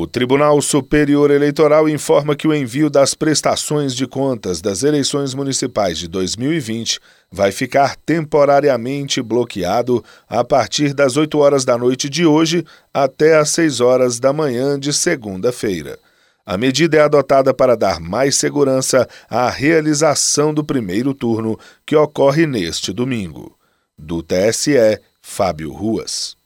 O Tribunal Superior Eleitoral informa que o envio das prestações de contas das eleições municipais de 2020 vai ficar temporariamente bloqueado a partir das 8 horas da noite de hoje até às 6 horas da manhã de segunda-feira. A medida é adotada para dar mais segurança à realização do primeiro turno, que ocorre neste domingo. Do TSE, Fábio Ruas.